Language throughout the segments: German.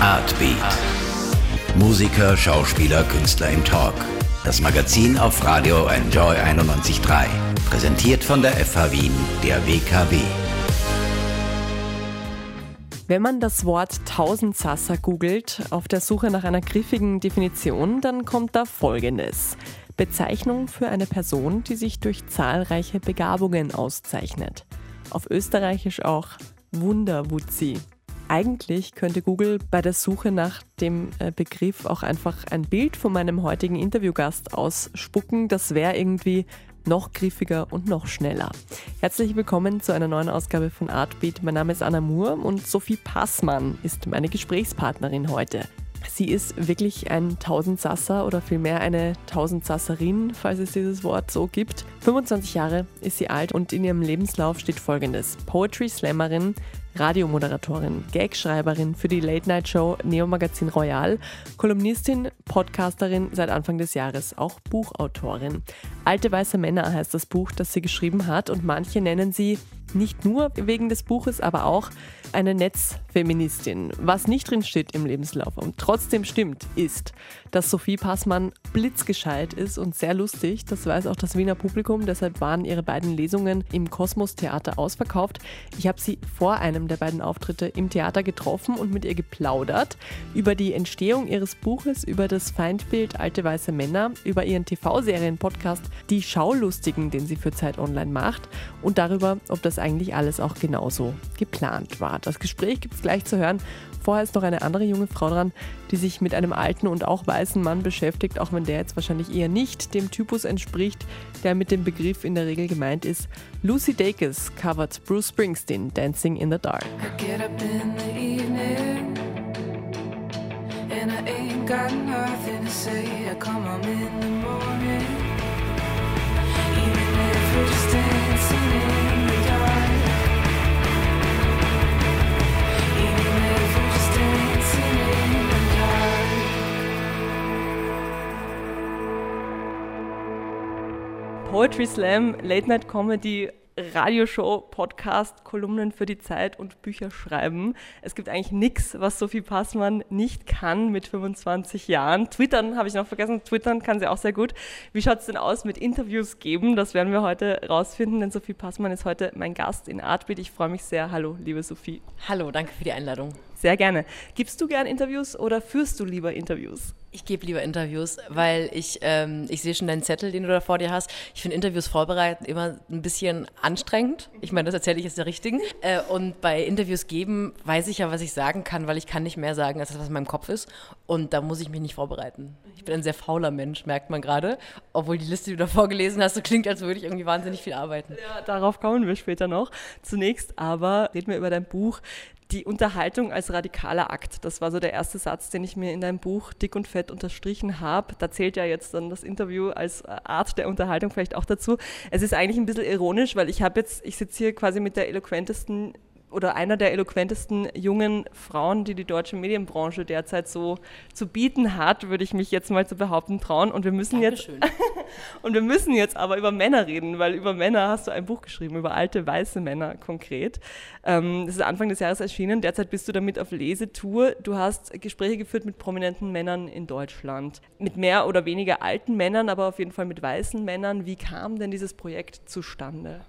Artbeat. Musiker, Schauspieler, Künstler im Talk. Das Magazin auf Radio Enjoy 91.3. Präsentiert von der FH Wien, der WKW. Wenn man das Wort Tausendsasser googelt, auf der Suche nach einer griffigen Definition, dann kommt da Folgendes. Bezeichnung für eine Person, die sich durch zahlreiche Begabungen auszeichnet. Auf Österreichisch auch Wunderwutzi. Eigentlich könnte Google bei der Suche nach dem äh, Begriff auch einfach ein Bild von meinem heutigen Interviewgast ausspucken. Das wäre irgendwie noch griffiger und noch schneller. Herzlich willkommen zu einer neuen Ausgabe von Artbeat. Mein Name ist Anna Moore und Sophie Passmann ist meine Gesprächspartnerin heute. Sie ist wirklich ein Tausendsasser oder vielmehr eine Tausendsasserin, falls es dieses Wort so gibt. 25 Jahre ist sie alt und in ihrem Lebenslauf steht folgendes: Poetry Slammerin, Radiomoderatorin, Gagschreiberin für die Late Night Show Neo Magazin Royal, Kolumnistin, Podcasterin seit Anfang des Jahres, auch Buchautorin. Alte weiße Männer heißt das Buch, das sie geschrieben hat und manche nennen sie nicht nur wegen des Buches, aber auch eine Netzfeministin. Was nicht drin steht im Lebenslauf und trotzdem stimmt, ist, dass Sophie Passmann blitzgescheit ist und sehr lustig. Das weiß auch das Wiener Publikum. Deshalb waren ihre beiden Lesungen im Kosmos Theater ausverkauft. Ich habe sie vor einem der beiden Auftritte im Theater getroffen und mit ihr geplaudert über die Entstehung ihres Buches, über das Feindbild Alte Weiße Männer, über ihren TV-Serien-Podcast Die Schaulustigen, den sie für Zeit Online macht und darüber, ob das eigentlich alles auch genauso geplant war. Das Gespräch gibt es gleich zu hören. Vorher ist noch eine andere junge Frau dran, die sich mit einem alten und auch weißen Mann beschäftigt, auch wenn der jetzt wahrscheinlich eher nicht dem Typus entspricht, der mit dem Begriff in der Regel gemeint ist. Lucy Dacus covert Bruce Springsteen Dancing in the Dark. And I ain't got nothing to say. I come home in the morning. Poetry Slam, Late Night Comedy Radioshow, Podcast, Kolumnen für die Zeit und Bücher schreiben. Es gibt eigentlich nichts, was Sophie Passmann nicht kann mit 25 Jahren. Twittern habe ich noch vergessen. Twittern kann sie auch sehr gut. Wie schaut es denn aus mit Interviews geben? Das werden wir heute rausfinden, denn Sophie Passmann ist heute mein Gast in Artbeat. Ich freue mich sehr. Hallo, liebe Sophie. Hallo, danke für die Einladung. Sehr gerne. Gibst du gern Interviews oder führst du lieber Interviews? Ich gebe lieber Interviews, weil ich, ähm, ich sehe schon deinen Zettel, den du da vor dir hast. Ich finde Interviews vorbereiten immer ein bisschen anstrengend. Ich meine, das erzähle ich jetzt der Richtigen. Äh, und bei Interviews geben weiß ich ja, was ich sagen kann, weil ich kann nicht mehr sagen, als das, was in meinem Kopf ist. Und da muss ich mich nicht vorbereiten. Ich bin ein sehr fauler Mensch, merkt man gerade. Obwohl die Liste, die du da vorgelesen hast, so klingt, als würde ich irgendwie wahnsinnig viel arbeiten. Ja, darauf kommen wir später noch. Zunächst aber reden wir über dein Buch die Unterhaltung als radikaler Akt. Das war so der erste Satz, den ich mir in deinem Buch dick und fett unterstrichen habe. Da zählt ja jetzt dann das Interview als Art der Unterhaltung vielleicht auch dazu. Es ist eigentlich ein bisschen ironisch, weil ich habe jetzt, ich sitze hier quasi mit der eloquentesten oder einer der eloquentesten jungen Frauen, die die deutsche Medienbranche derzeit so zu bieten hat, würde ich mich jetzt mal zu behaupten trauen. Und wir müssen Dankeschön. jetzt und wir müssen jetzt aber über Männer reden, weil über Männer hast du ein Buch geschrieben, über alte weiße Männer konkret. Ähm, das ist Anfang des Jahres erschienen. Derzeit bist du damit auf Lesetour. Du hast Gespräche geführt mit prominenten Männern in Deutschland, mit mehr oder weniger alten Männern, aber auf jeden Fall mit weißen Männern. Wie kam denn dieses Projekt zustande?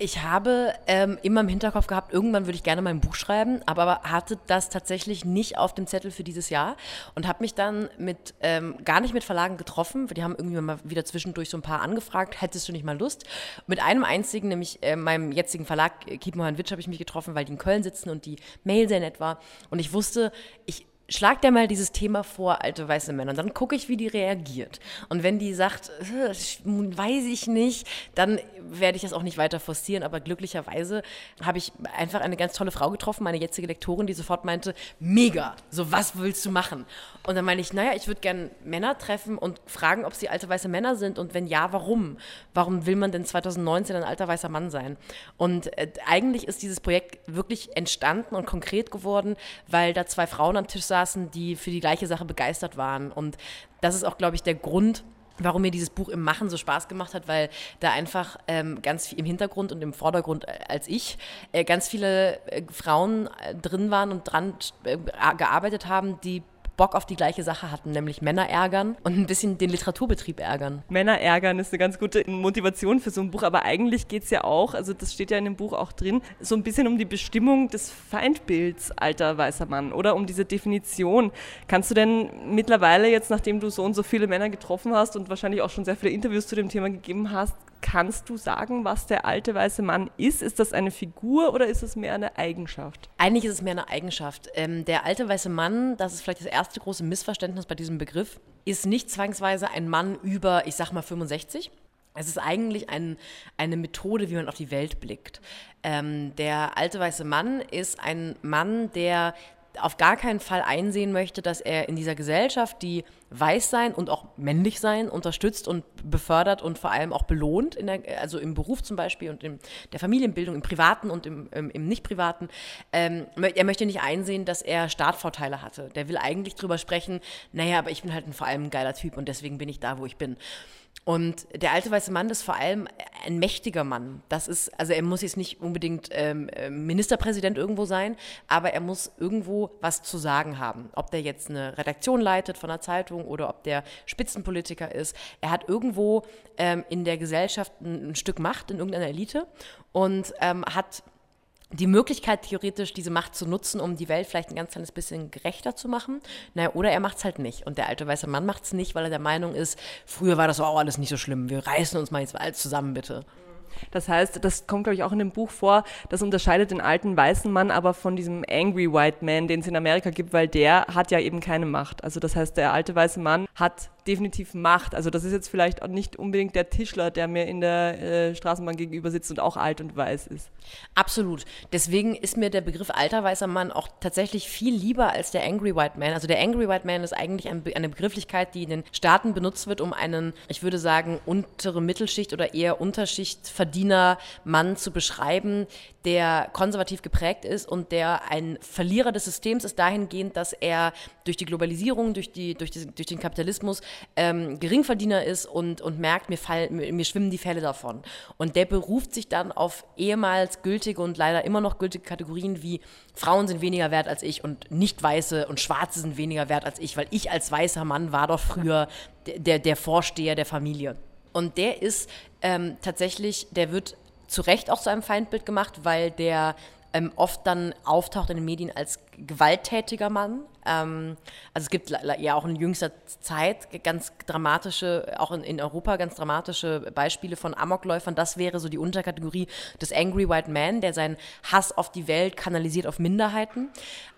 Ich habe ähm, immer im Hinterkopf gehabt, irgendwann würde ich gerne mal ein Buch schreiben, aber hatte das tatsächlich nicht auf dem Zettel für dieses Jahr und habe mich dann mit ähm, gar nicht mit Verlagen getroffen. Die haben irgendwie mal wieder zwischendurch so ein paar angefragt, hättest du nicht mal Lust? Mit einem einzigen, nämlich äh, meinem jetzigen Verlag Keep Mohan Witsch, habe ich mich getroffen, weil die in Köln sitzen und die Mail sehr nett war. Und ich wusste, ich schlag dir mal dieses Thema vor, alte weiße Männer, und dann gucke ich, wie die reagiert. Und wenn die sagt, äh, weiß ich nicht, dann werde ich das auch nicht weiter forcieren. Aber glücklicherweise habe ich einfach eine ganz tolle Frau getroffen, meine jetzige Lektorin, die sofort meinte, mega, so was willst du machen? Und dann meine ich, naja, ich würde gerne Männer treffen und fragen, ob sie alte weiße Männer sind und wenn ja, warum? Warum will man denn 2019 ein alter weißer Mann sein? Und äh, eigentlich ist dieses Projekt wirklich entstanden und konkret geworden, weil da zwei Frauen am Tisch saßen, die für die gleiche Sache begeistert waren. Und das ist auch, glaube ich, der Grund, warum mir dieses Buch im Machen so Spaß gemacht hat, weil da einfach ähm, ganz viel im Hintergrund und im Vordergrund äh, als ich äh, ganz viele äh, Frauen äh, drin waren und dran äh, gearbeitet haben, die Bock auf die gleiche Sache hatten, nämlich Männer ärgern und ein bisschen den Literaturbetrieb ärgern. Männer ärgern ist eine ganz gute Motivation für so ein Buch, aber eigentlich geht es ja auch, also das steht ja in dem Buch auch drin, so ein bisschen um die Bestimmung des Feindbilds alter weißer Mann oder um diese Definition. Kannst du denn mittlerweile jetzt, nachdem du so und so viele Männer getroffen hast und wahrscheinlich auch schon sehr viele Interviews zu dem Thema gegeben hast, Kannst du sagen, was der alte weiße Mann ist? Ist das eine Figur oder ist es mehr eine Eigenschaft? Eigentlich ist es mehr eine Eigenschaft. Ähm, der alte weiße Mann, das ist vielleicht das erste große Missverständnis bei diesem Begriff, ist nicht zwangsweise ein Mann über, ich sag mal, 65. Es ist eigentlich ein, eine Methode, wie man auf die Welt blickt. Ähm, der alte weiße Mann ist ein Mann, der auf gar keinen Fall einsehen möchte, dass er in dieser Gesellschaft, die weiß sein und auch männlich sein unterstützt und befördert und vor allem auch belohnt, der, also im Beruf zum Beispiel und in der Familienbildung, im Privaten und im, im, im Nicht-Privaten. Ähm, er möchte nicht einsehen, dass er Startvorteile hatte. Der will eigentlich drüber sprechen, naja, aber ich bin halt ein, vor allem ein geiler Typ und deswegen bin ich da, wo ich bin. Und der alte weiße Mann ist vor allem ein mächtiger Mann. Das ist, also er muss jetzt nicht unbedingt ähm, Ministerpräsident irgendwo sein, aber er muss irgendwo was zu sagen haben. Ob der jetzt eine Redaktion leitet von einer Zeitung oder ob der Spitzenpolitiker ist. Er hat irgendwo ähm, in der Gesellschaft ein, ein, Stück Macht in irgendeiner Elite und ähm, hat die Möglichkeit, theoretisch diese Macht zu nutzen, um die Welt vielleicht ein ganz kleines bisschen gerechter zu machen. Naja, oder er macht es halt nicht. Und der alte weiße Mann macht es nicht, weil er der Meinung ist, früher war das auch alles nicht so schlimm. Wir reißen uns mal jetzt alles zusammen, bitte. Das heißt, das kommt, glaube ich, auch in dem Buch vor, das unterscheidet den alten weißen Mann aber von diesem Angry White Man, den es in Amerika gibt, weil der hat ja eben keine Macht. Also das heißt, der alte weiße Mann hat definitiv Macht. Also das ist jetzt vielleicht auch nicht unbedingt der Tischler, der mir in der äh, Straßenbahn gegenüber sitzt und auch alt und weiß ist. Absolut. Deswegen ist mir der Begriff alter weißer Mann auch tatsächlich viel lieber als der Angry White Man. Also der Angry White Man ist eigentlich ein, eine Begrifflichkeit, die in den Staaten benutzt wird, um einen, ich würde sagen, untere Mittelschicht oder eher Unterschichtverdiener Mann zu beschreiben, der konservativ geprägt ist und der ein Verlierer des Systems ist dahingehend, dass er durch die Globalisierung, durch, die, durch, die, durch den Kapitalismus ähm, Geringverdiener ist und, und merkt, mir, fall, mir, mir schwimmen die Fälle davon. Und der beruft sich dann auf ehemals gültige und leider immer noch gültige Kategorien wie Frauen sind weniger wert als ich und Nicht-Weiße und Schwarze sind weniger wert als ich, weil ich als weißer Mann war doch früher der, der Vorsteher der Familie. Und der ist ähm, tatsächlich, der wird zu Recht auch zu einem Feindbild gemacht, weil der ähm, oft dann auftaucht in den Medien als gewalttätiger Mann. Ähm, also es gibt ja auch in jüngster Zeit ganz dramatische, auch in, in, Europa ganz dramatische Beispiele von Amokläufern. Das wäre so die Unterkategorie des Angry White Man, der seinen Hass auf die Welt kanalisiert auf Minderheiten.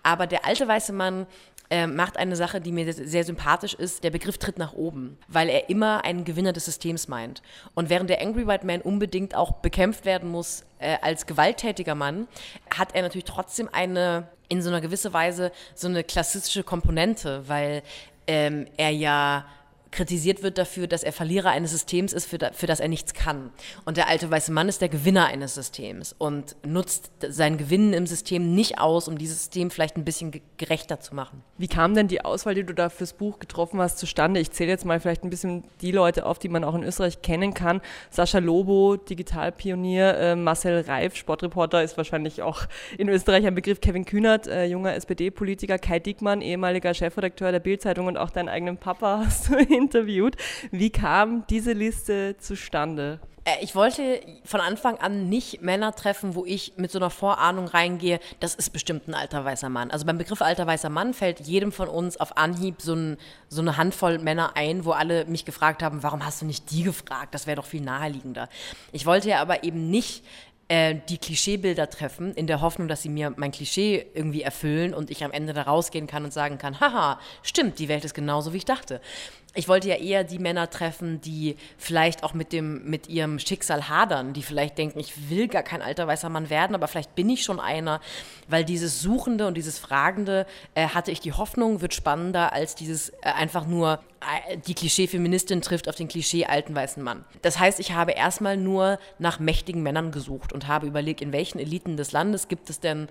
Aber der alte weiße Mann äh, macht eine Sache, die mir sehr sympathisch ist. Der Begriff tritt nach oben, weil er immer einen Gewinner des Systems meint. Und während der Angry White Man unbedingt auch bekämpft werden muss äh, als gewalttätiger Mann, hat er natürlich trotzdem eine in so einer gewissen Weise so eine klassistische Komponente, weil ähm, er ja kritisiert wird dafür, dass er Verlierer eines Systems ist, für, für das er nichts kann. Und der alte weiße Mann ist der Gewinner eines Systems und nutzt sein Gewinnen im System nicht aus, um dieses System vielleicht ein bisschen gerechter zu machen. Wie kam denn die Auswahl, die du da fürs Buch getroffen hast, zustande? Ich zähle jetzt mal vielleicht ein bisschen die Leute auf, die man auch in Österreich kennen kann. Sascha Lobo, Digitalpionier, äh, Marcel Reif, Sportreporter, ist wahrscheinlich auch in Österreich ein Begriff. Kevin Kühnert, äh, junger SPD-Politiker, Kai Dickmann, ehemaliger Chefredakteur der Bildzeitung und auch deinen eigenen Papa hast du in interviewt. Wie kam diese Liste zustande? Äh, ich wollte von Anfang an nicht Männer treffen, wo ich mit so einer Vorahnung reingehe, das ist bestimmt ein alter weißer Mann. Also beim Begriff alter weißer Mann fällt jedem von uns auf Anhieb so, ein, so eine Handvoll Männer ein, wo alle mich gefragt haben, warum hast du nicht die gefragt? Das wäre doch viel naheliegender. Ich wollte ja aber eben nicht äh, die Klischeebilder treffen, in der Hoffnung, dass sie mir mein Klischee irgendwie erfüllen und ich am Ende da rausgehen kann und sagen kann, haha, stimmt, die Welt ist genauso, wie ich dachte ich wollte ja eher die Männer treffen, die vielleicht auch mit, dem, mit ihrem Schicksal hadern, die vielleicht denken, ich will gar kein alter weißer Mann werden, aber vielleicht bin ich schon einer, weil dieses Suchende und dieses Fragende äh, hatte ich die Hoffnung, wird spannender als dieses äh, einfach nur äh, die Klischee-Feministin trifft auf den Klischee alten weißen Mann. Das heißt, ich habe erstmal nur nach mächtigen Männern gesucht und habe überlegt, in welchen Eliten des Landes gibt es denn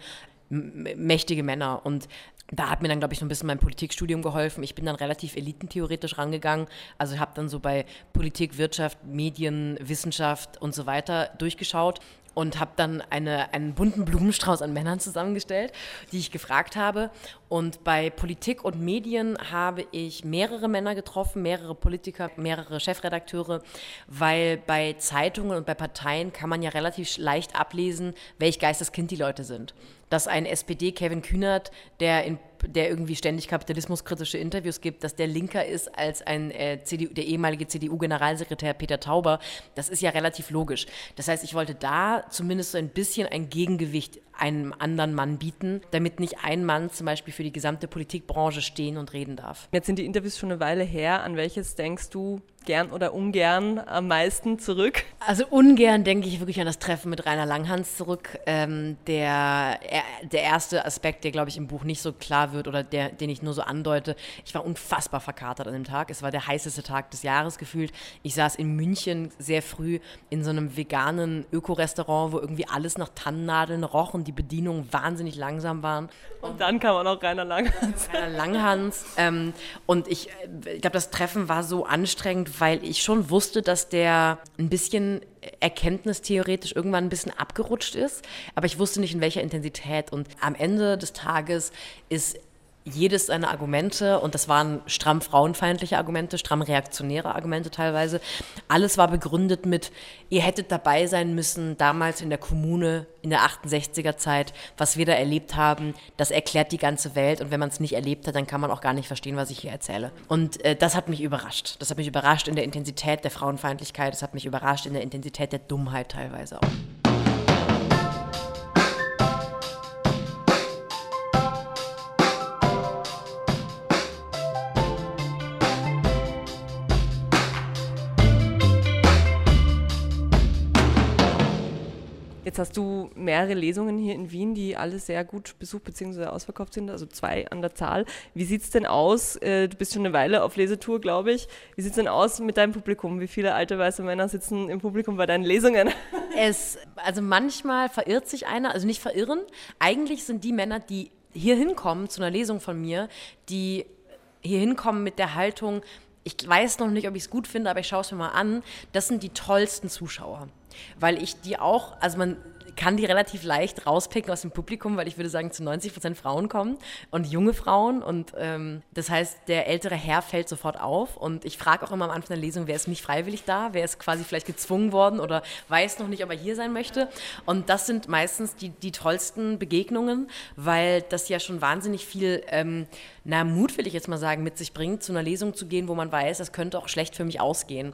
mächtige Männer. Und da hat mir dann, glaube ich, so ein bisschen mein Politikstudium geholfen. Ich bin dann relativ elitentheoretisch rangegangen. Also habe dann so bei Politik, Wirtschaft, Medien, Wissenschaft und so weiter durchgeschaut und habe dann eine, einen bunten Blumenstrauß an Männern zusammengestellt, die ich gefragt habe. Und bei Politik und Medien habe ich mehrere Männer getroffen, mehrere Politiker, mehrere Chefredakteure, weil bei Zeitungen und bei Parteien kann man ja relativ leicht ablesen, welch Geisteskind die Leute sind. Dass ein SPD Kevin Kühnert, der in der irgendwie ständig kapitalismuskritische Interviews gibt, dass der linker ist als ein äh, CDU, der ehemalige CDU-Generalsekretär Peter Tauber, das ist ja relativ logisch. Das heißt, ich wollte da zumindest so ein bisschen ein Gegengewicht einem anderen Mann bieten, damit nicht ein Mann zum Beispiel für die gesamte Politikbranche stehen und reden darf. Jetzt sind die Interviews schon eine Weile her. An welches denkst du gern oder ungern am meisten zurück? Also ungern denke ich wirklich an das Treffen mit Rainer Langhans zurück. Ähm, der, der erste Aspekt, der, glaube ich, im Buch nicht so klar wird oder der, den ich nur so andeute, ich war unfassbar verkatert an dem Tag. Es war der heißeste Tag des Jahres gefühlt. Ich saß in München sehr früh in so einem veganen Öko-Restaurant, wo irgendwie alles nach Tannennadeln roch und die Bedienungen wahnsinnig langsam waren. Und, dann kam auch noch Rainer Langhans. Rainer Langhans. Ähm, und ich, ich glaube, das Treffen war so anstrengend, weil ich schon wusste, dass der ein bisschen erkenntnistheoretisch irgendwann ein bisschen abgerutscht ist, aber ich wusste nicht in welcher Intensität. Und am Ende des Tages ist jedes seiner Argumente, und das waren stramm frauenfeindliche Argumente, stramm reaktionäre Argumente teilweise, alles war begründet mit, ihr hättet dabei sein müssen, damals in der Kommune, in der 68er Zeit, was wir da erlebt haben, das erklärt die ganze Welt und wenn man es nicht erlebt hat, dann kann man auch gar nicht verstehen, was ich hier erzähle. Und äh, das hat mich überrascht. Das hat mich überrascht in der Intensität der Frauenfeindlichkeit, das hat mich überrascht in der Intensität der Dummheit teilweise auch. Hast du mehrere Lesungen hier in Wien, die alle sehr gut besucht bzw. ausverkauft sind, also zwei an der Zahl. Wie sieht es denn aus? Äh, du bist schon eine Weile auf Lesetour, glaube ich. Wie sieht es denn aus mit deinem Publikum? Wie viele alte weiße Männer sitzen im Publikum bei deinen Lesungen? Es, also manchmal verirrt sich einer, also nicht verirren. Eigentlich sind die Männer, die hier hinkommen zu einer Lesung von mir, die hier hinkommen mit der Haltung, ich weiß noch nicht, ob ich es gut finde, aber ich schaue es mir mal an. Das sind die tollsten Zuschauer weil ich die auch, also man kann die relativ leicht rauspicken aus dem Publikum, weil ich würde sagen, zu 90 Prozent Frauen kommen und junge Frauen. Und ähm, das heißt, der ältere Herr fällt sofort auf. Und ich frage auch immer am Anfang der Lesung, wer ist nicht freiwillig da, wer ist quasi vielleicht gezwungen worden oder weiß noch nicht, ob er hier sein möchte. Und das sind meistens die, die tollsten Begegnungen, weil das ja schon wahnsinnig viel ähm, na, Mut, will ich jetzt mal sagen, mit sich bringt, zu einer Lesung zu gehen, wo man weiß, das könnte auch schlecht für mich ausgehen.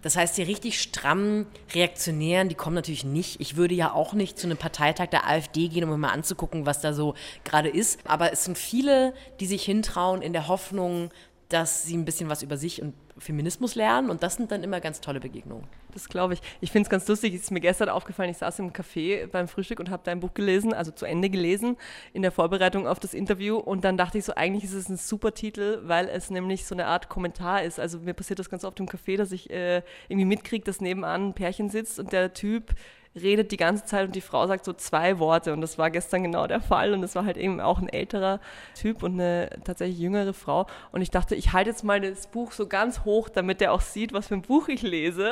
Das heißt, die richtig strammen Reaktionären, die kommen natürlich nicht. Ich würde ja auch nicht zu einem Parteitag der AfD gehen, um mal anzugucken, was da so gerade ist. Aber es sind viele, die sich hintrauen in der Hoffnung, dass sie ein bisschen was über sich und Feminismus lernen und das sind dann immer ganz tolle Begegnungen. Das glaube ich. Ich finde es ganz lustig, es ist mir gestern aufgefallen, ich saß im Café beim Frühstück und habe dein Buch gelesen, also zu Ende gelesen, in der Vorbereitung auf das Interview und dann dachte ich so, eigentlich ist es ein super Titel, weil es nämlich so eine Art Kommentar ist. Also mir passiert das ganz oft im Café, dass ich äh, irgendwie mitkriege, dass nebenan ein Pärchen sitzt und der Typ redet die ganze Zeit und die Frau sagt so zwei Worte und das war gestern genau der Fall und es war halt eben auch ein älterer Typ und eine tatsächlich jüngere Frau und ich dachte, ich halte jetzt mal das Buch so ganz hoch, damit der auch sieht, was für ein Buch ich lese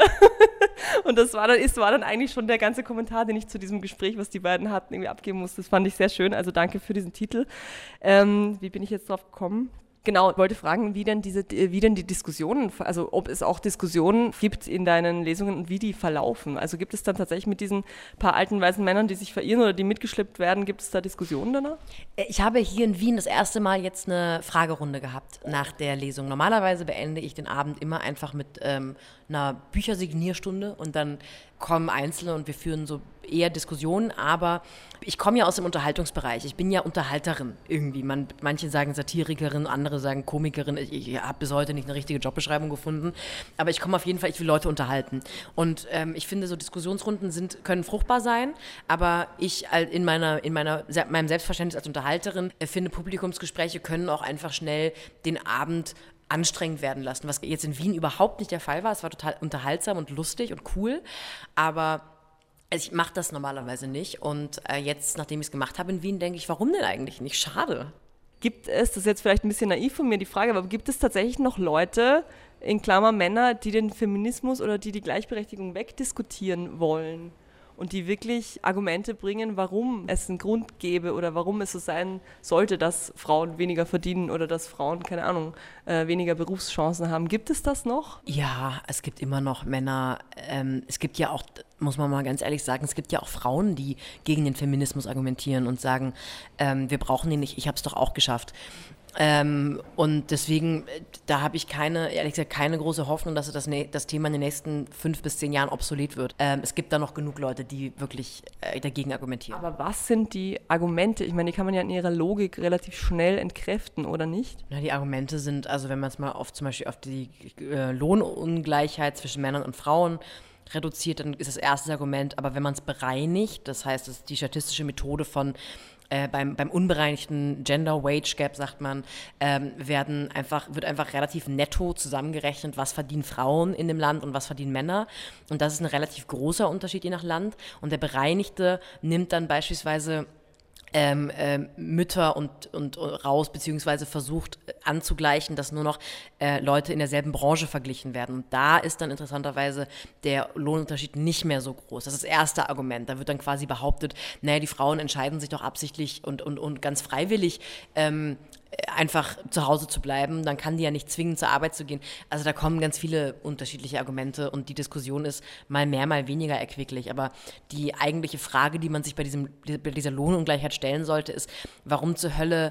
und das war dann, ist, war dann eigentlich schon der ganze Kommentar, den ich zu diesem Gespräch, was die beiden hatten, irgendwie abgeben musste. Das fand ich sehr schön, also danke für diesen Titel. Ähm, wie bin ich jetzt drauf gekommen? Genau, wollte fragen, wie denn diese, wie denn die Diskussionen, also ob es auch Diskussionen gibt in deinen Lesungen und wie die verlaufen. Also gibt es dann tatsächlich mit diesen paar alten weißen Männern, die sich verirren oder die mitgeschleppt werden, gibt es da Diskussionen danach? Äh, ich habe hier in Wien das erste Mal jetzt eine Fragerunde gehabt nach der Lesung. Normalerweise beende ich den Abend immer einfach mit ähm, einer Büchersignierstunde und dann kommen Einzelne und wir führen so eher Diskussionen, aber ich komme ja aus dem Unterhaltungsbereich. Ich bin ja Unterhalterin irgendwie. Man, manche sagen Satirikerin, andere sagen Komikerin. Ich, ich habe bis heute nicht eine richtige Jobbeschreibung gefunden, aber ich komme auf jeden Fall, ich will Leute unterhalten. Und ähm, ich finde, so Diskussionsrunden sind, können fruchtbar sein, aber ich in, meiner, in meiner, meinem Selbstverständnis als Unterhalterin äh, finde, Publikumsgespräche können auch einfach schnell den Abend anstrengend werden lassen, was jetzt in Wien überhaupt nicht der Fall war. Es war total unterhaltsam und lustig und cool, aber also ich mache das normalerweise nicht. Und äh, jetzt, nachdem ich es gemacht habe in Wien, denke ich, warum denn eigentlich nicht? Schade. Gibt es, das ist jetzt vielleicht ein bisschen naiv von mir die Frage, aber gibt es tatsächlich noch Leute, in Klammer Männer, die den Feminismus oder die die Gleichberechtigung wegdiskutieren wollen? Und die wirklich Argumente bringen, warum es einen Grund gäbe oder warum es so sein sollte, dass Frauen weniger verdienen oder dass Frauen, keine Ahnung, äh, weniger Berufschancen haben. Gibt es das noch? Ja, es gibt immer noch Männer. Ähm, es gibt ja auch, muss man mal ganz ehrlich sagen, es gibt ja auch Frauen, die gegen den Feminismus argumentieren und sagen, ähm, wir brauchen ihn nicht, ich habe es doch auch geschafft. Ähm, und deswegen, äh, da habe ich keine, ehrlich gesagt, keine große Hoffnung, dass das, das Thema in den nächsten fünf bis zehn Jahren obsolet wird. Ähm, es gibt da noch genug Leute, die wirklich äh, dagegen argumentieren. Aber was sind die Argumente? Ich meine, die kann man ja in ihrer Logik relativ schnell entkräften, oder nicht? Na, die Argumente sind, also wenn man es mal auf zum Beispiel auf die äh, Lohnungleichheit zwischen Männern und Frauen reduziert, dann ist das erste Argument. Aber wenn man es bereinigt, das heißt, ist die statistische Methode von äh, beim, beim unbereinigten Gender Wage Gap, sagt man, ähm, werden einfach, wird einfach relativ netto zusammengerechnet, was verdienen Frauen in dem Land und was verdienen Männer. Und das ist ein relativ großer Unterschied je nach Land. Und der Bereinigte nimmt dann beispielsweise ähm, ähm, Mütter und, und, und, raus, beziehungsweise versucht äh, anzugleichen, dass nur noch äh, Leute in derselben Branche verglichen werden. Und da ist dann interessanterweise der Lohnunterschied nicht mehr so groß. Das ist das erste Argument. Da wird dann quasi behauptet, naja, die Frauen entscheiden sich doch absichtlich und, und, und ganz freiwillig ähm, einfach zu Hause zu bleiben, dann kann die ja nicht zwingen, zur Arbeit zu gehen. Also da kommen ganz viele unterschiedliche Argumente und die Diskussion ist mal mehr, mal weniger erquicklich. Aber die eigentliche Frage, die man sich bei, diesem, bei dieser Lohnungleichheit stellen sollte, ist, warum zur Hölle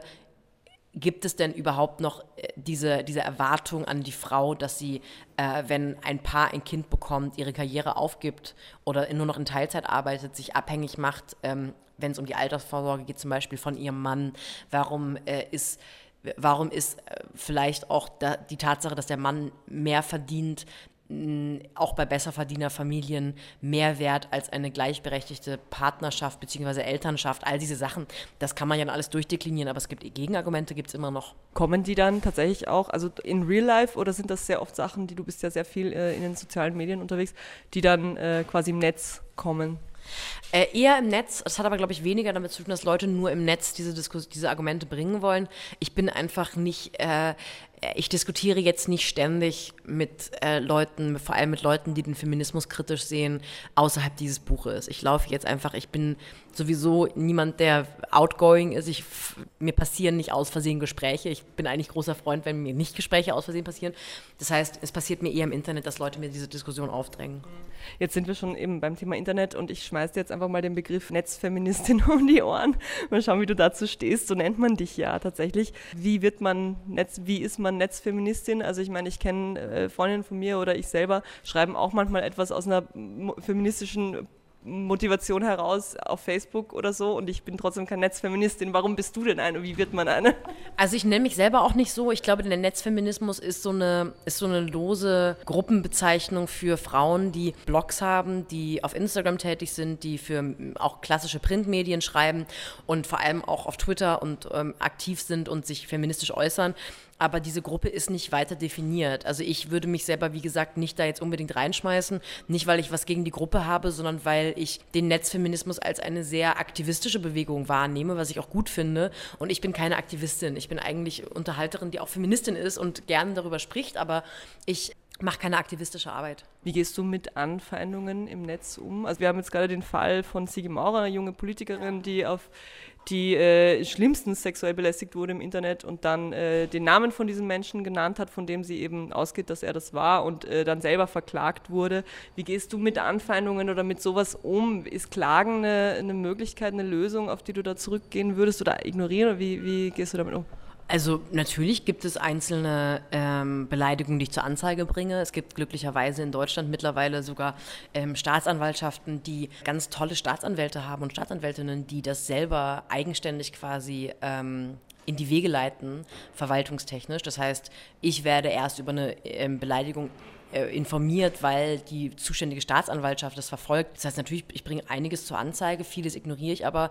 gibt es denn überhaupt noch äh, diese, diese Erwartung an die Frau, dass sie, äh, wenn ein Paar ein Kind bekommt, ihre Karriere aufgibt oder nur noch in Teilzeit arbeitet, sich abhängig macht ähm, wenn es um die Altersvorsorge geht, zum Beispiel von ihrem Mann? Warum äh, ist warum ist äh, vielleicht auch die Tatsache, dass der Mann mehr verdient, auch bei Besserverdienerfamilien mehr wert als eine gleichberechtigte Partnerschaft bzw. Elternschaft. All diese Sachen, das kann man ja alles durchdeklinieren, aber es gibt Gegenargumente, gibt es immer noch. Kommen die dann tatsächlich auch, also in Real Life oder sind das sehr oft Sachen, die du bist ja sehr viel äh, in den sozialen Medien unterwegs, die dann äh, quasi im Netz kommen? Äh, eher im Netz. Das hat aber, glaube ich, weniger damit zu tun, dass Leute nur im Netz diese, Diskus diese Argumente bringen wollen. Ich bin einfach nicht, äh, ich diskutiere jetzt nicht ständig mit äh, Leuten, vor allem mit Leuten, die den Feminismus kritisch sehen, außerhalb dieses Buches. Ich laufe jetzt einfach, ich bin sowieso niemand, der outgoing ist. Ich, mir passieren nicht aus Versehen Gespräche. Ich bin eigentlich großer Freund, wenn mir nicht Gespräche aus Versehen passieren. Das heißt, es passiert mir eher im Internet, dass Leute mir diese Diskussion aufdrängen. Jetzt sind wir schon eben beim Thema Internet und ich schmeiße dir jetzt einfach mal den Begriff Netzfeministin um die Ohren. Mal schauen, wie du dazu stehst. So nennt man dich ja tatsächlich. Wie wird man Netz, wie ist man Netzfeministin? Also ich meine, ich kenne äh, Freundinnen von mir oder ich selber schreiben auch manchmal etwas aus einer feministischen Motivation heraus auf Facebook oder so und ich bin trotzdem kein Netzfeministin. Warum bist du denn eine? Wie wird man eine? Also ich nenne mich selber auch nicht so. Ich glaube, der Netzfeminismus ist so eine, ist so eine lose Gruppenbezeichnung für Frauen, die Blogs haben, die auf Instagram tätig sind, die für auch klassische Printmedien schreiben und vor allem auch auf Twitter und ähm, aktiv sind und sich feministisch äußern aber diese Gruppe ist nicht weiter definiert. Also ich würde mich selber, wie gesagt, nicht da jetzt unbedingt reinschmeißen, nicht weil ich was gegen die Gruppe habe, sondern weil ich den Netzfeminismus als eine sehr aktivistische Bewegung wahrnehme, was ich auch gut finde. Und ich bin keine Aktivistin. Ich bin eigentlich Unterhalterin, die auch Feministin ist und gerne darüber spricht, aber ich mache keine aktivistische Arbeit. Wie gehst du mit Anfeindungen im Netz um? Also wir haben jetzt gerade den Fall von Sigi Maurer, eine junge Politikerin, die auf die äh, schlimmstens sexuell belästigt wurde im Internet und dann äh, den Namen von diesem Menschen genannt hat, von dem sie eben ausgeht, dass er das war und äh, dann selber verklagt wurde. Wie gehst du mit Anfeindungen oder mit sowas um? Ist Klagen eine, eine Möglichkeit, eine Lösung, auf die du da zurückgehen würdest oder ignorieren? Oder wie, wie gehst du damit um? Also natürlich gibt es einzelne ähm, Beleidigungen, die ich zur Anzeige bringe. Es gibt glücklicherweise in Deutschland mittlerweile sogar ähm, Staatsanwaltschaften, die ganz tolle Staatsanwälte haben und Staatsanwältinnen, die das selber eigenständig quasi ähm, in die Wege leiten, verwaltungstechnisch. Das heißt, ich werde erst über eine ähm, Beleidigung äh, informiert, weil die zuständige Staatsanwaltschaft das verfolgt. Das heißt natürlich, ich bringe einiges zur Anzeige, vieles ignoriere ich aber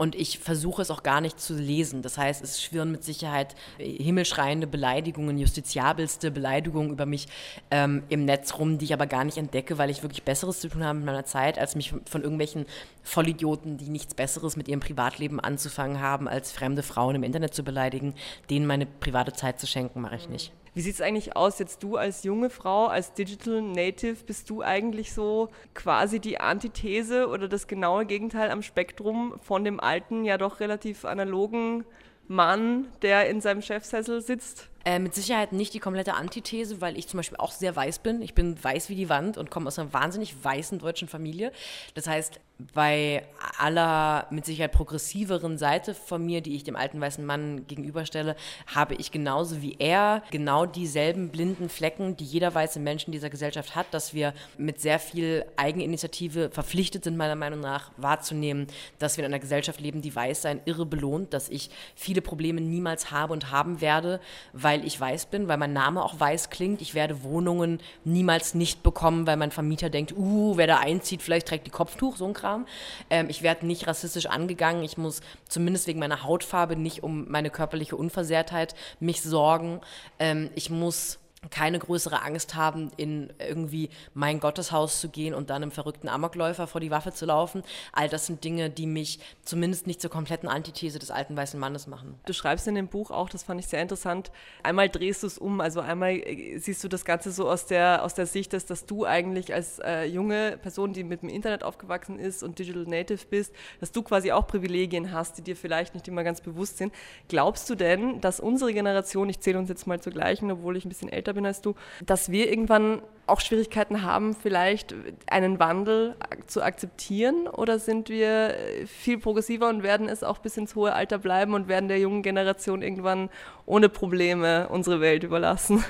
Und ich versuche es auch gar nicht zu lesen. Das heißt, es schwirren mit Sicherheit himmelschreiende Beleidigungen, justiziabelste Beleidigungen über mich ähm, im Netz rum, die ich aber gar nicht entdecke, weil ich wirklich Besseres zu tun habe mit meiner Zeit, als mich von irgendwelchen Vollidioten, die nichts Besseres mit ihrem Privatleben anzufangen haben, als fremde Frauen im Internet zu beleidigen, denen meine private Zeit zu schenken, mache ich nicht. Wie sieht es eigentlich aus, jetzt du als junge Frau, als Digital Native, bist du eigentlich so quasi die Antithese oder das genaue Gegenteil am Spektrum von dem alten, ja doch relativ analogen Mann, der in seinem Chefsessel sitzt? Äh, mit Sicherheit nicht die komplette Antithese, weil ich zum Beispiel auch sehr weiß bin. Ich bin weiß wie die Wand und komme aus einer wahnsinnig weißen deutschen Familie. Das heißt, bei aller mit Sicherheit progressiveren Seite von mir, die ich dem alten weißen Mann gegenüberstelle, habe ich genauso wie er genau dieselben blinden Flecken, die jeder weiße Mensch in dieser Gesellschaft hat, dass wir mit sehr viel Eigeninitiative verpflichtet sind, meiner Meinung nach wahrzunehmen, dass wir in einer Gesellschaft leben, die weiß sein irre belohnt, dass ich viele Probleme niemals habe und haben werde, weil weil ich weiß bin, weil mein Name auch weiß klingt. Ich werde Wohnungen niemals nicht bekommen, weil mein Vermieter denkt, uh, wer da einzieht, vielleicht trägt die Kopftuch, so ein Kram. Ähm, ich werde nicht rassistisch angegangen. Ich muss zumindest wegen meiner Hautfarbe nicht um meine körperliche Unversehrtheit mich sorgen. Ähm, ich muss keine größere Angst haben, in irgendwie mein Gotteshaus zu gehen und dann einem verrückten Amokläufer vor die Waffe zu laufen. All das sind Dinge, die mich zumindest nicht zur kompletten Antithese des alten weißen Mannes machen. Du schreibst in dem Buch auch, das fand ich sehr interessant, einmal drehst du es um, also einmal äh, siehst du das Ganze so aus der, aus der Sicht, dass, dass du eigentlich als äh, junge Person, die mit dem Internet aufgewachsen ist und Digital Native bist, dass du quasi auch Privilegien hast, die dir vielleicht nicht immer ganz bewusst sind. Glaubst du denn, dass unsere Generation, ich zähle uns jetzt mal zur gleichen, obwohl ich ein bisschen älter älter bin als du, dass wir irgendwann auch Schwierigkeiten haben, vielleicht einen Wandel zu akzeptieren? Oder sind wir viel progressiver und werden es auch bis ins hohe Alter bleiben und werden der jungen Generation irgendwann ohne Probleme unsere Welt überlassen?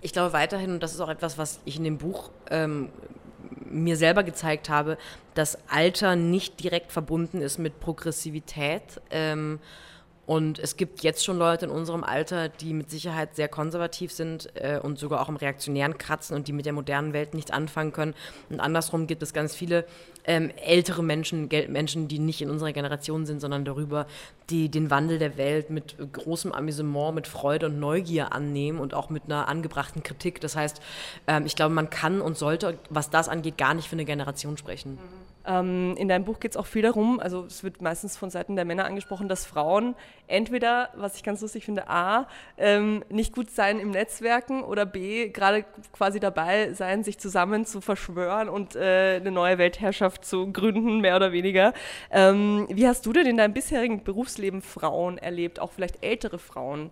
Ich glaube weiterhin, und das ist auch etwas, was ich in dem Buch ähm, mir selber gezeigt habe, dass Alter nicht direkt verbunden ist mit Progressivität. Ähm, und es gibt jetzt schon Leute in unserem Alter, die mit Sicherheit sehr konservativ sind äh, und sogar auch im Reaktionären kratzen und die mit der modernen Welt nichts anfangen können. Und andersrum gibt es ganz viele ähm, ältere Menschen, Menschen, die nicht in unserer Generation sind, sondern darüber, die den Wandel der Welt mit großem Amüsement, mit Freude und Neugier annehmen und auch mit einer angebrachten Kritik. Das heißt, ähm, ich glaube, man kann und sollte, was das angeht, gar nicht für eine Generation sprechen. Mhm. Ähm, in deinem Buch geht es auch viel darum, also es wird meistens von Seiten der Männer angesprochen, dass Frauen entweder, was ich ganz lustig finde, A, ähm, nicht gut sein im Netzwerken oder B, gerade quasi dabei sein, sich zusammen zu verschwören und äh, eine neue Weltherrschaft zu gründen, mehr oder weniger. Ähm, wie hast du denn in deinem bisherigen Berufsleben Frauen erlebt, auch vielleicht ältere Frauen?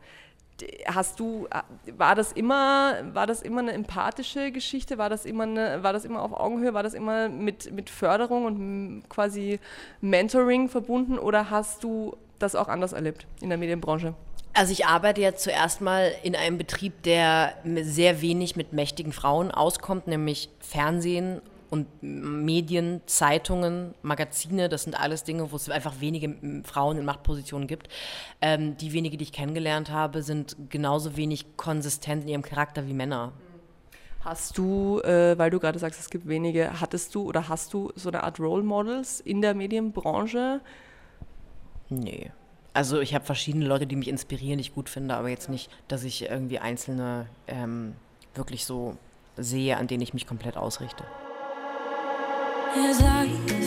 Hast du, war das immer, war das immer eine empathische Geschichte? War das immer eine, war das immer auf Augenhöhe? War das immer mit, mit Förderung und quasi Mentoring verbunden oder hast du das auch anders erlebt in der Medienbranche? Also ich arbeite ja zuerst mal in einem Betrieb, der sehr wenig mit mächtigen Frauen auskommt, nämlich Fernsehen und Medien, Zeitungen, Magazine, das sind alles Dinge, wo es einfach wenige Frauen in Machtpositionen gibt. Ähm, die wenige, die ich kennengelernt habe, sind genauso wenig konsistent in ihrem Charakter wie Männer. Hast du, äh, weil du gerade sagst, es gibt wenige, hattest du oder hast du so eine Art Role Models in der Medienbranche? Nee. Also ich habe verschiedene Leute, die mich inspirieren, die ich gut finde, aber jetzt nicht, dass ich irgendwie einzelne ähm, wirklich so sehe, an denen ich mich komplett ausrichte. Is life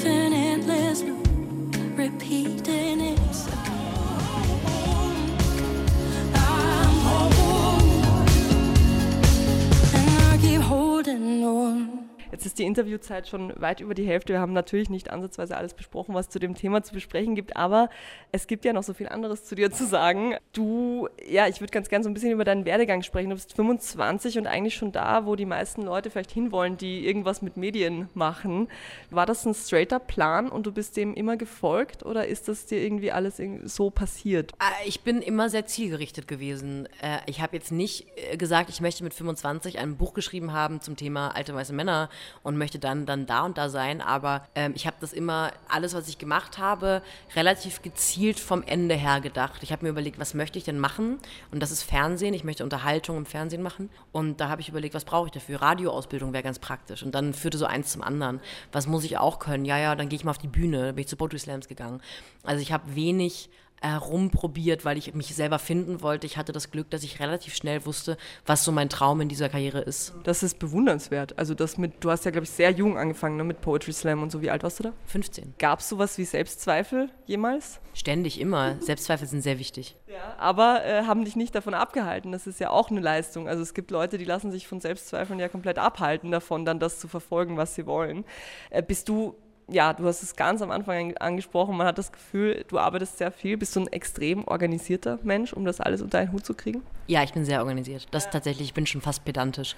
ist die Interviewzeit schon weit über die Hälfte. Wir haben natürlich nicht ansatzweise alles besprochen, was zu dem Thema zu besprechen gibt, aber es gibt ja noch so viel anderes zu dir zu sagen. Du, ja, ich würde ganz gerne so ein bisschen über deinen Werdegang sprechen. Du bist 25 und eigentlich schon da, wo die meisten Leute vielleicht hinwollen, die irgendwas mit Medien machen. War das ein straighter Plan und du bist dem immer gefolgt oder ist das dir irgendwie alles so passiert? Äh, ich bin immer sehr zielgerichtet gewesen. Äh, ich habe jetzt nicht äh, gesagt, ich möchte mit 25 ein Buch geschrieben haben zum Thema alte weiße Männer und möchte dann, dann da und da sein. Aber ähm, ich habe das immer, alles, was ich gemacht habe, relativ gezielt vom Ende her gedacht. Ich habe mir überlegt, was möchte ich denn machen? Und das ist Fernsehen. Ich möchte Unterhaltung im Fernsehen machen. Und da habe ich überlegt, was brauche ich dafür? Radioausbildung wäre ganz praktisch. Und dann führte so eins zum anderen. Was muss ich auch können? Ja, ja, dann gehe ich mal auf die Bühne. Da bin ich zu Poetry Slams gegangen. Also ich habe wenig herumprobiert, weil ich mich selber finden wollte. Ich hatte das Glück, dass ich relativ schnell wusste, was so mein Traum in dieser Karriere ist. Das ist bewundernswert. Also das mit, du hast ja, glaube ich, sehr jung angefangen ne, mit Poetry Slam und so. Wie alt warst du da? 15. Gab es sowas wie Selbstzweifel jemals? Ständig, immer. Selbstzweifel sind sehr wichtig. Ja, aber äh, haben dich nicht davon abgehalten. Das ist ja auch eine Leistung. Also es gibt Leute, die lassen sich von Selbstzweifeln ja komplett abhalten davon, dann das zu verfolgen, was sie wollen. Äh, bist du ja, du hast es ganz am Anfang angesprochen, man hat das Gefühl, du arbeitest sehr viel. Bist du ein extrem organisierter Mensch, um das alles unter einen Hut zu kriegen? Ja, ich bin sehr organisiert. Das ja. tatsächlich, ich bin schon fast pedantisch.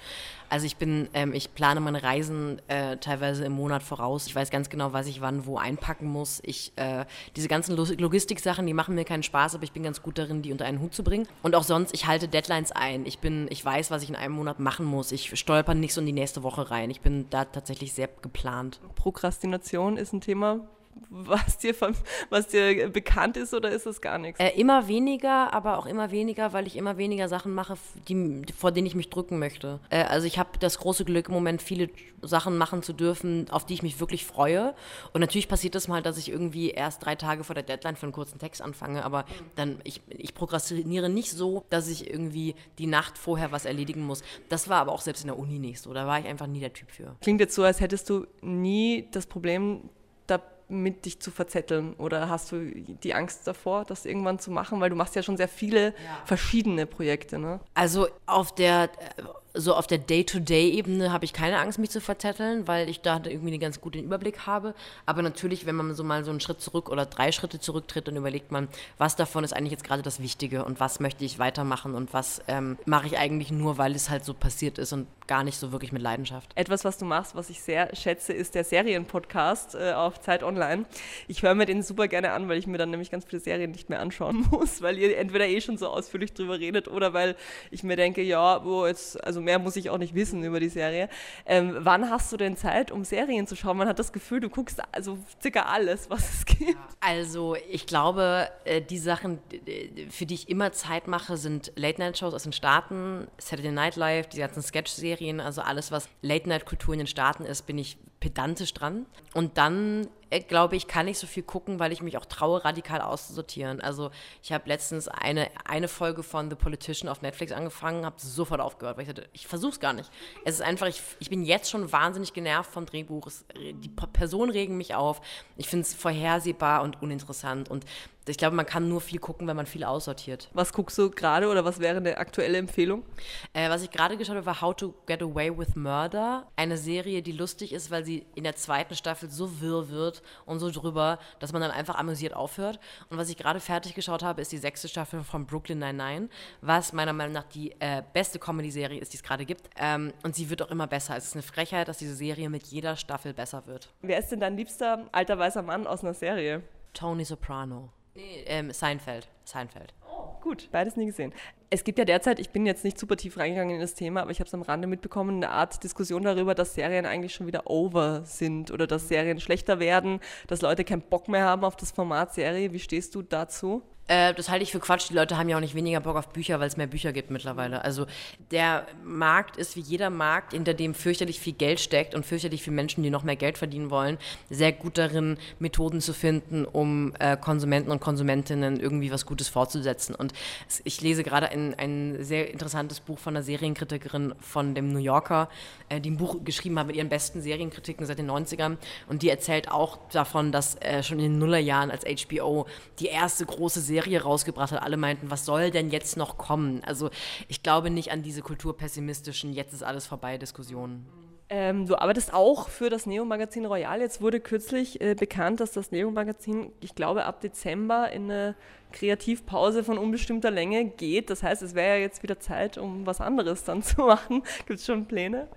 Also ich bin, ähm, ich plane meine Reisen äh, teilweise im Monat voraus. Ich weiß ganz genau, was ich wann wo einpacken muss. Ich, äh, diese ganzen Logistik-Sachen, die machen mir keinen Spaß, aber ich bin ganz gut darin, die unter einen Hut zu bringen. Und auch sonst, ich halte Deadlines ein. Ich bin, ich weiß, was ich in einem Monat machen muss. Ich stolper nicht so in die nächste Woche rein. Ich bin da tatsächlich sehr geplant. Prokrastination ist ein Thema, was dir, was dir bekannt ist oder ist es gar nichts? Äh, immer weniger, aber auch immer weniger, weil ich immer weniger Sachen mache, die, vor denen ich mich drücken möchte. Äh, also ich habe das große Glück, im Moment viele Sachen machen zu dürfen, auf die ich mich wirklich freue. Und natürlich passiert es das mal, dass ich irgendwie erst drei Tage vor der Deadline für einen kurzen Text anfange, aber dann, ich, ich prokrastiniere nicht so, dass ich irgendwie die Nacht vorher was erledigen muss. Das war aber auch selbst in der Uni nicht so. Da war ich einfach nie der Typ für. Klingt jetzt so, als hättest du nie das Problem, mit dich zu verzetteln? Oder hast du die Angst davor, das irgendwann zu machen? Weil du machst ja schon sehr viele ja. verschiedene Projekte, ne? Also auf der so auf der Day-to-Day-Ebene habe ich keine Angst, mich zu verzetteln, weil ich da irgendwie einen ganz guten Überblick habe. Aber natürlich, wenn man so mal so einen Schritt zurück oder drei Schritte zurücktritt, dann überlegt man, was davon ist eigentlich jetzt gerade das Wichtige und was möchte ich weitermachen und was ähm, mache ich eigentlich nur, weil es halt so passiert ist und gar nicht so wirklich mit Leidenschaft. Etwas, was du machst, was ich sehr schätze, ist der Serienpodcast äh, auf Zeit Online. Ich höre mir den super gerne an, weil ich mir dann nämlich ganz viele Serien nicht mehr anschauen muss, weil ihr entweder eh schon so ausführlich drüber redet oder weil ich mir denke, ja, wo jetzt, also mehr muss ich auch nicht wissen über die Serie. Ähm, wann hast du denn Zeit, um Serien zu schauen? Man hat das Gefühl, du guckst also circa alles, was es gibt. Also ich glaube, äh, die Sachen, für die ich immer Zeit mache, sind Late-Night-Shows aus den Staaten, Saturday Night Live, die ganzen Sketch-Serien, also alles, was Late-Night-Kultur in den Staaten ist, bin ich pedantisch dran. Und dann glaube ich, kann ich so viel gucken, weil ich mich auch traue, radikal auszusortieren. Also ich habe letztens eine, eine Folge von The Politician auf Netflix angefangen, habe sofort aufgehört, weil ich dachte, ich versuche es gar nicht. Es ist einfach, ich, ich bin jetzt schon wahnsinnig genervt vom Drehbuch. Es, die Personen regen mich auf. Ich finde es vorhersehbar und uninteressant. Und ich glaube, man kann nur viel gucken, wenn man viel aussortiert. Was guckst du gerade oder was wäre eine aktuelle Empfehlung? Äh, was ich gerade geschaut habe, war How to Get Away with Murder. Eine Serie, die lustig ist, weil sie in der zweiten Staffel so wirr wird und so drüber, dass man dann einfach amüsiert aufhört. Und was ich gerade fertig geschaut habe, ist die sechste Staffel von Brooklyn Nine-Nine, was meiner Meinung nach die äh, beste Comedy-Serie ist, die es gerade gibt. Ähm, und sie wird auch immer besser. Es ist eine Frechheit, dass diese Serie mit jeder Staffel besser wird. Wer ist denn dein liebster alter weißer Mann aus einer Serie? Tony Soprano. Nee, ähm, Seinfeld. Seinfeld. Gut, beides nie gesehen. Es gibt ja derzeit, ich bin jetzt nicht super tief reingegangen in das Thema, aber ich habe es am Rande mitbekommen, eine Art Diskussion darüber, dass Serien eigentlich schon wieder over sind oder dass Serien schlechter werden, dass Leute keinen Bock mehr haben auf das Format Serie. Wie stehst du dazu? Äh, das halte ich für Quatsch. Die Leute haben ja auch nicht weniger Bock auf Bücher, weil es mehr Bücher gibt mittlerweile. Also der Markt ist wie jeder Markt, hinter dem fürchterlich viel Geld steckt und fürchterlich viele Menschen, die noch mehr Geld verdienen wollen, sehr gut darin, Methoden zu finden, um äh, Konsumenten und Konsumentinnen irgendwie was Gutes fortzusetzen. Und ich lese gerade ein, ein sehr interessantes Buch von einer Serienkritikerin von dem New Yorker, äh, die ein Buch geschrieben hat mit ihren besten Serienkritiken seit den 90ern. Und die erzählt auch davon, dass äh, schon in den Nullerjahren als HBO die erste große Serie Serie rausgebracht hat, alle meinten, was soll denn jetzt noch kommen? Also ich glaube nicht an diese kulturpessimistischen, jetzt ist alles vorbei Diskussionen. Ähm, du arbeitest auch für das Neo-Magazin Royal. Jetzt wurde kürzlich äh, bekannt, dass das Neo-Magazin, ich glaube, ab Dezember in eine Kreativpause von unbestimmter Länge geht. Das heißt, es wäre ja jetzt wieder Zeit, um was anderes dann zu machen. Gibt es schon Pläne?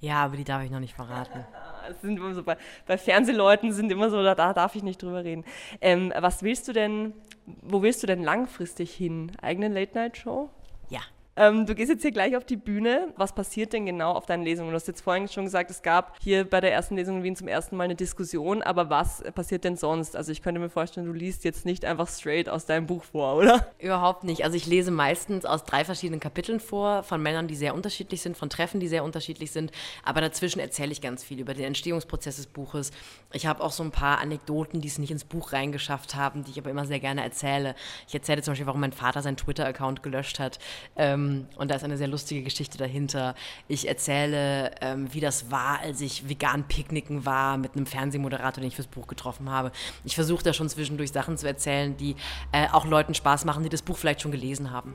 Ja, aber die darf ich noch nicht verraten. Das sind immer so bei, bei Fernsehleuten sind immer so, da, da darf ich nicht drüber reden. Ähm, was willst du denn wo willst du denn langfristig hin? Eigene Late-Night-Show? Ja. Ähm, du gehst jetzt hier gleich auf die Bühne. Was passiert denn genau auf deinen Lesungen? Du hast jetzt vorhin schon gesagt, es gab hier bei der ersten Lesung in Wien zum ersten Mal eine Diskussion, aber was passiert denn sonst? Also ich könnte mir vorstellen, du liest jetzt nicht einfach straight aus deinem Buch vor, oder? Überhaupt nicht. Also ich lese meistens aus drei verschiedenen Kapiteln vor, von Männern, die sehr unterschiedlich sind, von Treffen, die sehr unterschiedlich sind, aber dazwischen erzähle ich ganz viel über den Entstehungsprozess des Buches. Ich habe auch so ein paar Anekdoten, die es nicht ins Buch reingeschafft haben, die ich aber immer sehr gerne erzähle. Ich erzähle zum Beispiel, warum mein Vater seinen Twitter-Account gelöscht hat. Ähm, und da ist eine sehr lustige Geschichte dahinter. Ich erzähle, ähm, wie das war, als ich vegan picknicken war mit einem Fernsehmoderator, den ich fürs Buch getroffen habe. Ich versuche da schon zwischendurch Sachen zu erzählen, die äh, auch Leuten Spaß machen, die das Buch vielleicht schon gelesen haben.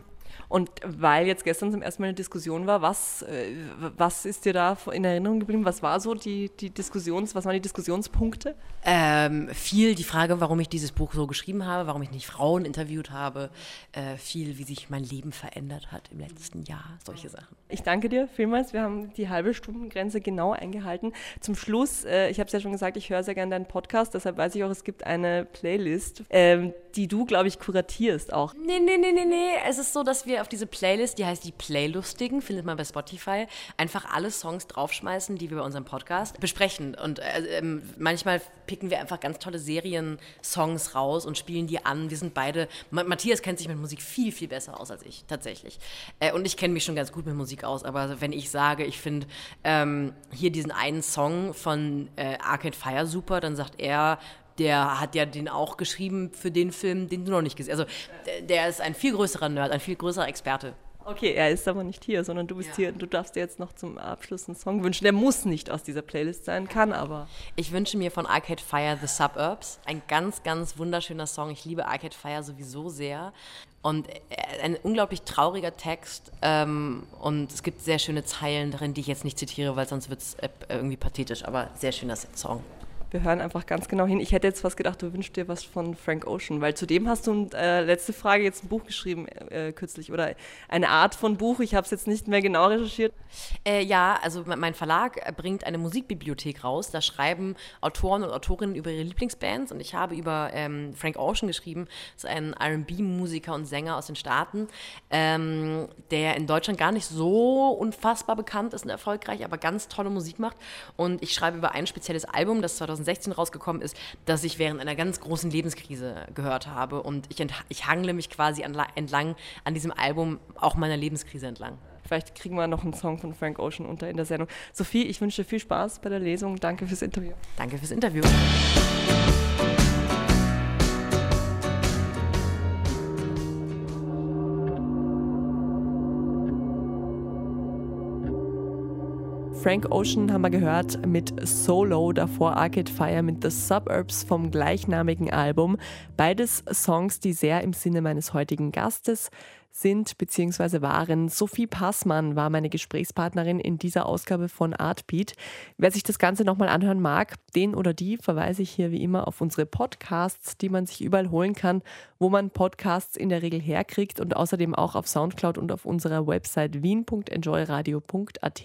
Und weil jetzt gestern zum ersten Mal eine Diskussion war, was, äh, was ist dir da in Erinnerung geblieben? Was war so die, die Diskussions, was waren die Diskussionspunkte? Ähm, viel die Frage, warum ich dieses Buch so geschrieben habe, warum ich nicht Frauen interviewt habe, äh, viel, wie sich mein Leben verändert hat im letzten Jahr, solche Sachen. Ich danke dir vielmals. Wir haben die halbe Stundengrenze genau eingehalten. Zum Schluss, äh, ich habe es ja schon gesagt, ich höre sehr gerne deinen Podcast, deshalb weiß ich auch, es gibt eine Playlist, ähm, die du, glaube ich, kuratierst auch. Nee, nee, nee, nee, nee. Es ist so, dass wir auf diese Playlist, die heißt die Playlustigen, findet man bei Spotify, einfach alle Songs draufschmeißen, die wir bei unserem Podcast besprechen. Und äh, äh, manchmal picken wir einfach ganz tolle Serien-Songs raus und spielen die an. Wir sind beide, Matthias kennt sich mit Musik viel, viel besser aus als ich, tatsächlich. Äh, und ich kenne mich schon ganz gut mit Musik aus, aber wenn ich sage, ich finde ähm, hier diesen einen Song von äh, Arcade Fire super, dann sagt er, der hat ja den auch geschrieben für den Film, den du noch nicht gesehen hast. Also der ist ein viel größerer Nerd, ein viel größerer Experte. Okay, er ist aber nicht hier, sondern du bist ja. hier. Du darfst dir jetzt noch zum Abschluss einen Song wünschen. Der muss nicht aus dieser Playlist sein, kann aber. Ich wünsche mir von Arcade Fire The Suburbs. Ein ganz, ganz wunderschöner Song. Ich liebe Arcade Fire sowieso sehr. Und äh, ein unglaublich trauriger Text. Ähm, und es gibt sehr schöne Zeilen darin, die ich jetzt nicht zitiere, weil sonst wird es äh, irgendwie pathetisch. Aber sehr schöner Song wir hören einfach ganz genau hin. Ich hätte jetzt was gedacht, du wünschst dir was von Frank Ocean, weil zudem hast du, äh, letzte Frage, jetzt ein Buch geschrieben äh, kürzlich oder eine Art von Buch. Ich habe es jetzt nicht mehr genau recherchiert. Äh, ja, also mein Verlag bringt eine Musikbibliothek raus. Da schreiben Autoren und Autorinnen über ihre Lieblingsbands und ich habe über ähm, Frank Ocean geschrieben. Das ist ein R&B-Musiker und Sänger aus den Staaten, ähm, der in Deutschland gar nicht so unfassbar bekannt ist und erfolgreich, aber ganz tolle Musik macht. Und ich schreibe über ein spezielles Album, das 2000 2016 rausgekommen ist, das ich während einer ganz großen Lebenskrise gehört habe. Und ich, ich hangle mich quasi entlang an diesem Album auch meiner Lebenskrise entlang. Vielleicht kriegen wir noch einen Song von Frank Ocean unter in der Sendung. Sophie, ich wünsche dir viel Spaß bei der Lesung. Danke fürs Interview. Danke fürs Interview. Frank Ocean haben wir gehört mit Solo, davor Arcade Fire mit The Suburbs vom gleichnamigen Album. Beides Songs, die sehr im Sinne meines heutigen Gastes sind bzw. waren. Sophie Passmann war meine Gesprächspartnerin in dieser Ausgabe von Artbeat. Wer sich das Ganze nochmal anhören mag, den oder die verweise ich hier wie immer auf unsere Podcasts, die man sich überall holen kann, wo man Podcasts in der Regel herkriegt und außerdem auch auf Soundcloud und auf unserer Website wien.enjoyradio.at.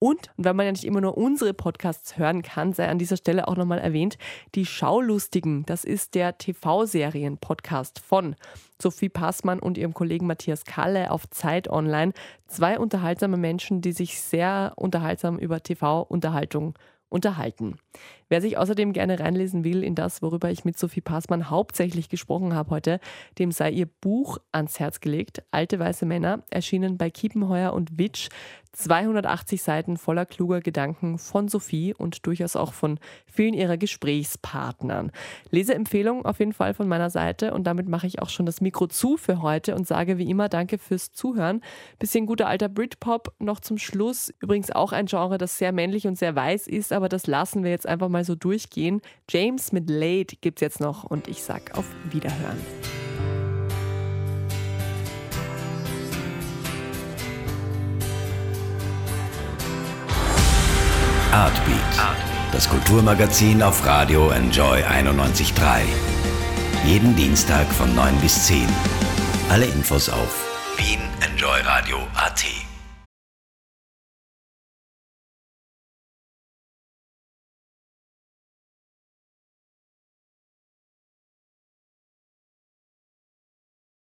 Und, weil man ja nicht immer nur unsere Podcasts hören kann, sei an dieser Stelle auch nochmal erwähnt, die Schaulustigen, das ist der TV-Serien-Podcast von Sophie Passmann und ihrem Kollegen Matthias Kalle auf Zeit Online. Zwei unterhaltsame Menschen, die sich sehr unterhaltsam über TV-Unterhaltung unterhalten. Wer sich außerdem gerne reinlesen will in das, worüber ich mit Sophie Passmann hauptsächlich gesprochen habe heute, dem sei ihr Buch ans Herz gelegt, Alte weiße Männer, erschienen bei Kiepenheuer und Witsch. 280 Seiten voller kluger Gedanken von Sophie und durchaus auch von vielen ihrer Gesprächspartnern. Leseempfehlung auf jeden Fall von meiner Seite und damit mache ich auch schon das Mikro zu für heute und sage wie immer Danke fürs Zuhören. Bisschen guter alter Britpop noch zum Schluss. Übrigens auch ein Genre, das sehr männlich und sehr weiß ist, aber das lassen wir jetzt einfach mal so durchgehen. James mit Late gibt's jetzt noch und ich sag auf Wiederhören. Artbeat, das Kulturmagazin auf Radio Enjoy 91.3. Jeden Dienstag von 9 bis 10. Alle Infos auf wienenjoyradio.at.